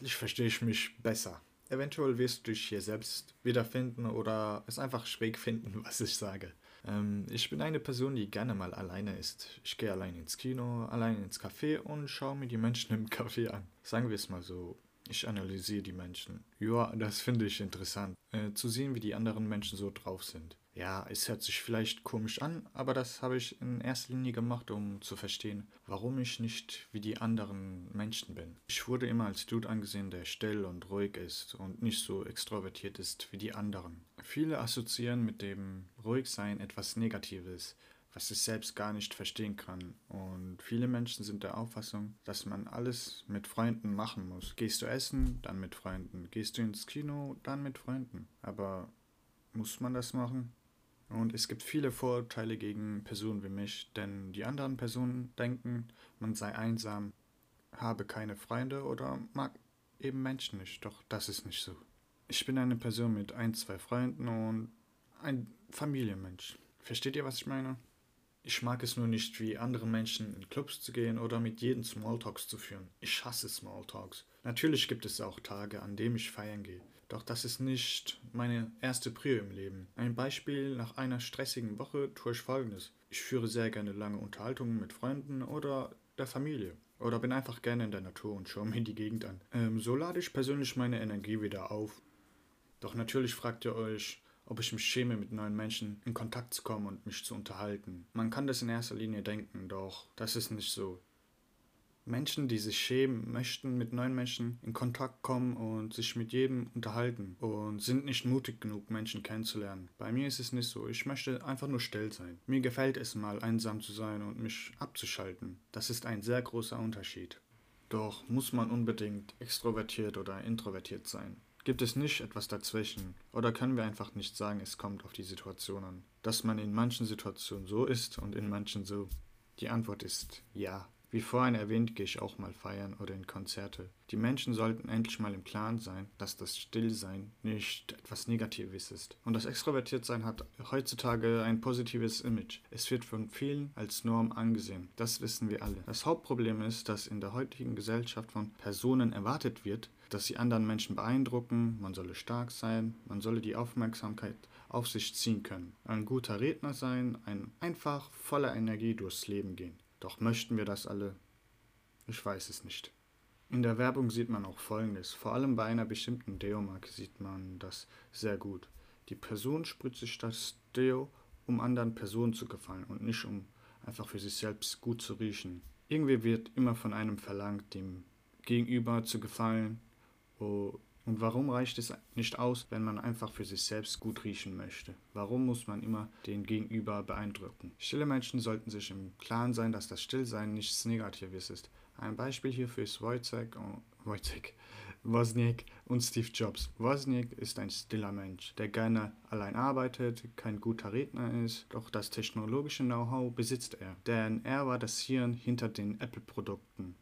endlich verstehe ich mich besser. Eventuell wirst du dich hier selbst wiederfinden oder es einfach schräg finden, was ich sage. Ähm, ich bin eine Person, die gerne mal alleine ist. Ich gehe allein ins Kino, allein ins Café und schaue mir die Menschen im Café an. Sagen wir es mal so. Ich analysiere die Menschen. Ja, das finde ich interessant. Äh, zu sehen, wie die anderen Menschen so drauf sind. Ja, es hört sich vielleicht komisch an, aber das habe ich in erster Linie gemacht, um zu verstehen, warum ich nicht wie die anderen Menschen bin. Ich wurde immer als Dude angesehen, der still und ruhig ist und nicht so extrovertiert ist wie die anderen. Viele assoziieren mit dem Ruhigsein etwas Negatives, was ich selbst gar nicht verstehen kann. Und viele Menschen sind der Auffassung, dass man alles mit Freunden machen muss. Gehst du essen, dann mit Freunden. Gehst du ins Kino, dann mit Freunden. Aber muss man das machen? Und es gibt viele Vorurteile gegen Personen wie mich, denn die anderen Personen denken, man sei einsam, habe keine Freunde oder mag eben Menschen nicht. Doch das ist nicht so. Ich bin eine Person mit ein, zwei Freunden und ein Familienmensch. Versteht ihr, was ich meine? Ich mag es nur nicht, wie andere Menschen in Clubs zu gehen oder mit jedem Smalltalks zu führen. Ich hasse Smalltalks. Natürlich gibt es auch Tage, an denen ich feiern gehe. Doch das ist nicht meine erste Prio im Leben. Ein Beispiel nach einer stressigen Woche tue ich folgendes. Ich führe sehr gerne lange Unterhaltungen mit Freunden oder der Familie. Oder bin einfach gerne in der Natur und schaue mir die Gegend an. Ähm, so lade ich persönlich meine Energie wieder auf. Doch natürlich fragt ihr euch, ob ich mich schäme, mit neuen Menschen in Kontakt zu kommen und mich zu unterhalten. Man kann das in erster Linie denken, doch das ist nicht so. Menschen, die sich schämen, möchten mit neuen Menschen in Kontakt kommen und sich mit jedem unterhalten und sind nicht mutig genug, Menschen kennenzulernen. Bei mir ist es nicht so. Ich möchte einfach nur still sein. Mir gefällt es mal, einsam zu sein und mich abzuschalten. Das ist ein sehr großer Unterschied. Doch muss man unbedingt extrovertiert oder introvertiert sein? Gibt es nicht etwas dazwischen? Oder können wir einfach nicht sagen, es kommt auf die Situation an? Dass man in manchen Situationen so ist und in manchen so? Die Antwort ist ja. Wie vorhin erwähnt, gehe ich auch mal feiern oder in Konzerte. Die Menschen sollten endlich mal im Klaren sein, dass das Stillsein nicht etwas Negatives ist. Und das Extrovertiertsein hat heutzutage ein positives Image. Es wird von vielen als Norm angesehen. Das wissen wir alle. Das Hauptproblem ist, dass in der heutigen Gesellschaft von Personen erwartet wird, dass sie anderen Menschen beeindrucken, man solle stark sein, man solle die Aufmerksamkeit auf sich ziehen können, ein guter Redner sein, ein einfach voller Energie durchs Leben gehen. Doch möchten wir das alle? Ich weiß es nicht. In der Werbung sieht man auch Folgendes. Vor allem bei einer bestimmten Deo-Marke sieht man das sehr gut. Die Person spritzt sich das Deo, um anderen Personen zu gefallen und nicht um einfach für sich selbst gut zu riechen. Irgendwie wird immer von einem verlangt, dem Gegenüber zu gefallen und warum reicht es nicht aus, wenn man einfach für sich selbst gut riechen möchte? Warum muss man immer den Gegenüber beeindrucken? Stille Menschen sollten sich im Klaren sein, dass das Stillsein nichts Negatives ist. Ein Beispiel hierfür ist Wojciech, Wojciech, Wozniak und Steve Jobs. Wozniak ist ein stiller Mensch, der gerne allein arbeitet, kein guter Redner ist, doch das technologische Know-how besitzt er, denn er war das Hirn hinter den Apple-Produkten.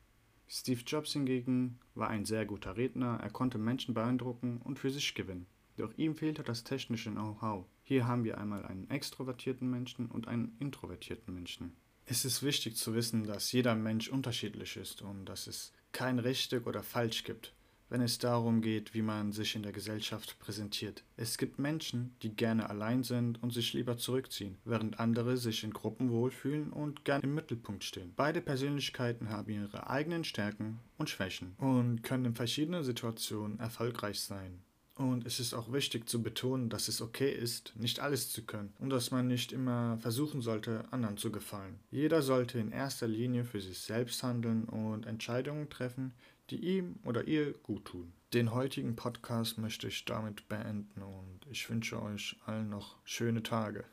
Steve Jobs hingegen war ein sehr guter Redner, er konnte Menschen beeindrucken und für sich gewinnen. Doch ihm fehlte das technische Know-how. Hier haben wir einmal einen extrovertierten Menschen und einen introvertierten Menschen. Es ist wichtig zu wissen, dass jeder Mensch unterschiedlich ist und dass es kein richtig oder falsch gibt wenn es darum geht, wie man sich in der Gesellschaft präsentiert. Es gibt Menschen, die gerne allein sind und sich lieber zurückziehen, während andere sich in Gruppen wohlfühlen und gern im Mittelpunkt stehen. Beide Persönlichkeiten haben ihre eigenen Stärken und Schwächen und können in verschiedenen Situationen erfolgreich sein. Und es ist auch wichtig zu betonen, dass es okay ist, nicht alles zu können und dass man nicht immer versuchen sollte, anderen zu gefallen. Jeder sollte in erster Linie für sich selbst handeln und Entscheidungen treffen, die ihm oder ihr gut tun. Den heutigen Podcast möchte ich damit beenden und ich wünsche euch allen noch schöne Tage.